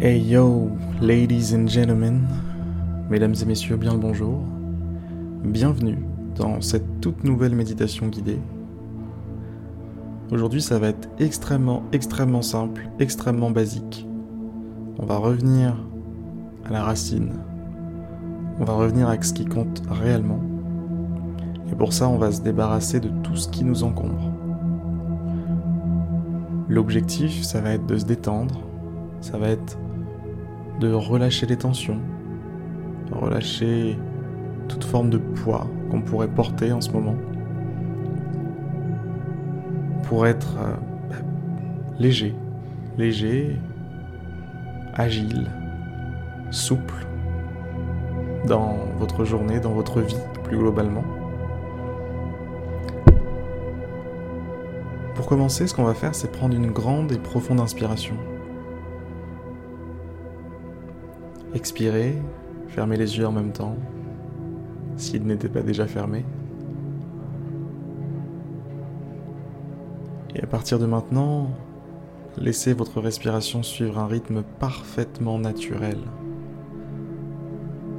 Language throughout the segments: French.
Hey yo, ladies and gentlemen, mesdames et messieurs, bien le bonjour. Bienvenue dans cette toute nouvelle méditation guidée. Aujourd'hui, ça va être extrêmement, extrêmement simple, extrêmement basique. On va revenir à la racine. On va revenir à ce qui compte réellement. Et pour ça, on va se débarrasser de tout ce qui nous encombre. L'objectif, ça va être de se détendre, ça va être de relâcher les tensions, relâcher toute forme de poids qu'on pourrait porter en ce moment, pour être euh, bah, léger, léger, agile, souple dans votre journée, dans votre vie plus globalement. Pour commencer, ce qu'on va faire, c'est prendre une grande et profonde inspiration. Expirez, fermez les yeux en même temps, s'ils n'étaient pas déjà fermés. Et à partir de maintenant, laissez votre respiration suivre un rythme parfaitement naturel,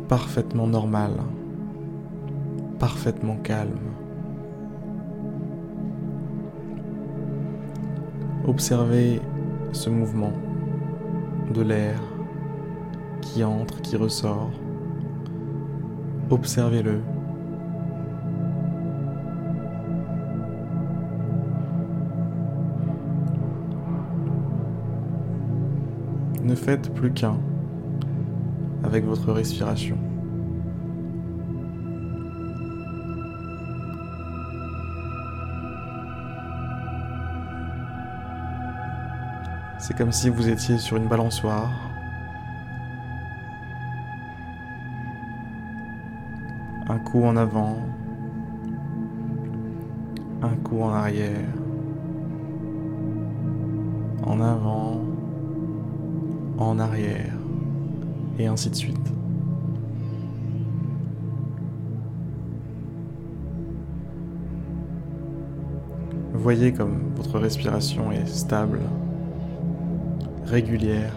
parfaitement normal, parfaitement calme. Observez ce mouvement de l'air qui entre, qui ressort. Observez-le. Ne faites plus qu'un avec votre respiration. C'est comme si vous étiez sur une balançoire. Un coup en avant, un coup en arrière, en avant, en arrière, et ainsi de suite. Voyez comme votre respiration est stable régulière,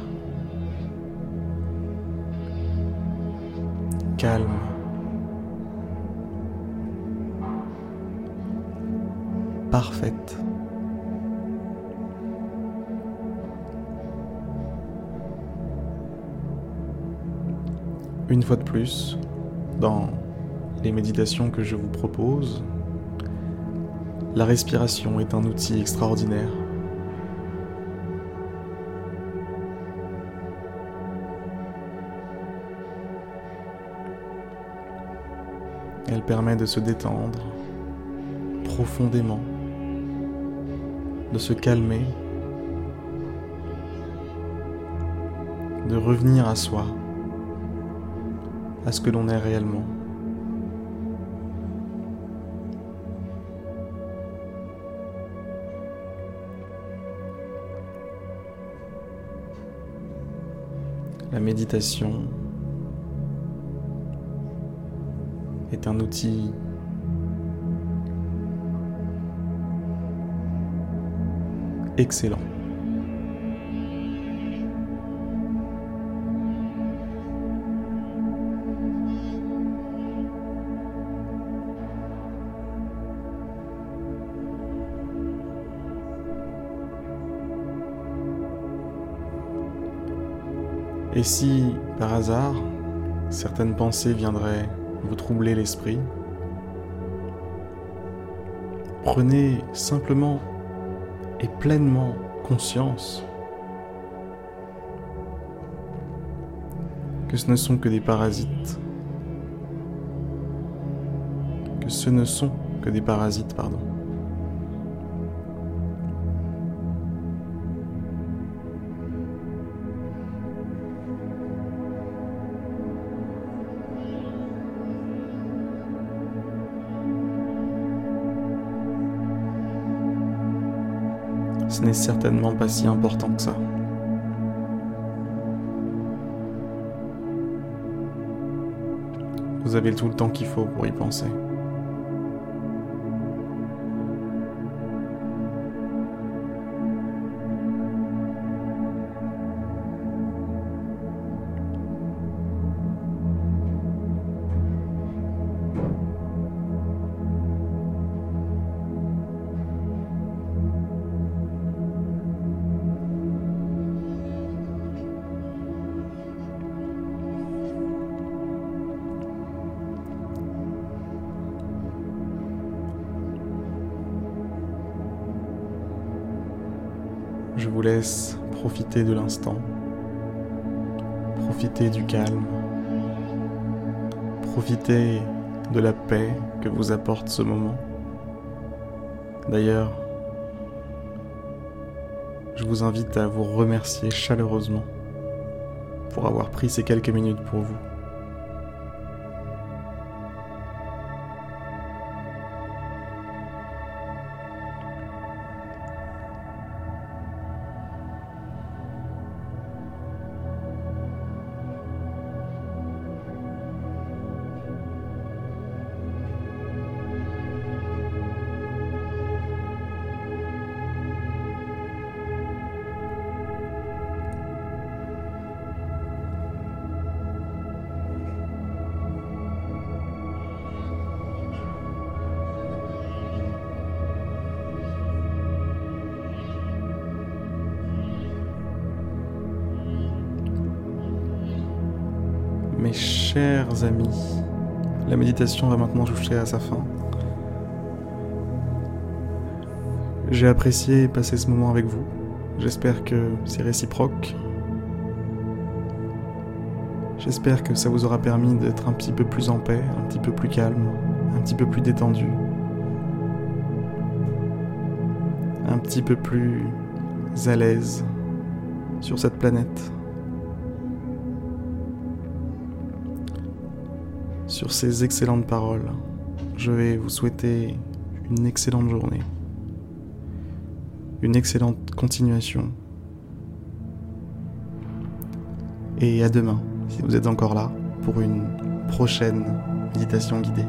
calme. Une fois de plus, dans les méditations que je vous propose, la respiration est un outil extraordinaire. Elle permet de se détendre profondément, de se calmer, de revenir à soi, à ce que l'on est réellement. La méditation est un outil excellent. Et si, par hasard, certaines pensées viendraient vous troublez l'esprit, prenez simplement et pleinement conscience que ce ne sont que des parasites, que ce ne sont que des parasites, pardon. Ce n'est certainement pas si important que ça. Vous avez tout le temps qu'il faut pour y penser. Je vous laisse profiter de l'instant, profiter du calme, profiter de la paix que vous apporte ce moment. D'ailleurs, je vous invite à vous remercier chaleureusement pour avoir pris ces quelques minutes pour vous. Mes chers amis, la méditation va maintenant toucher à sa fin. J'ai apprécié passer ce moment avec vous. J'espère que c'est réciproque. J'espère que ça vous aura permis d'être un petit peu plus en paix, un petit peu plus calme, un petit peu plus détendu, un petit peu plus à l'aise sur cette planète. Sur ces excellentes paroles, je vais vous souhaiter une excellente journée, une excellente continuation. Et à demain, si vous êtes encore là, pour une prochaine méditation guidée.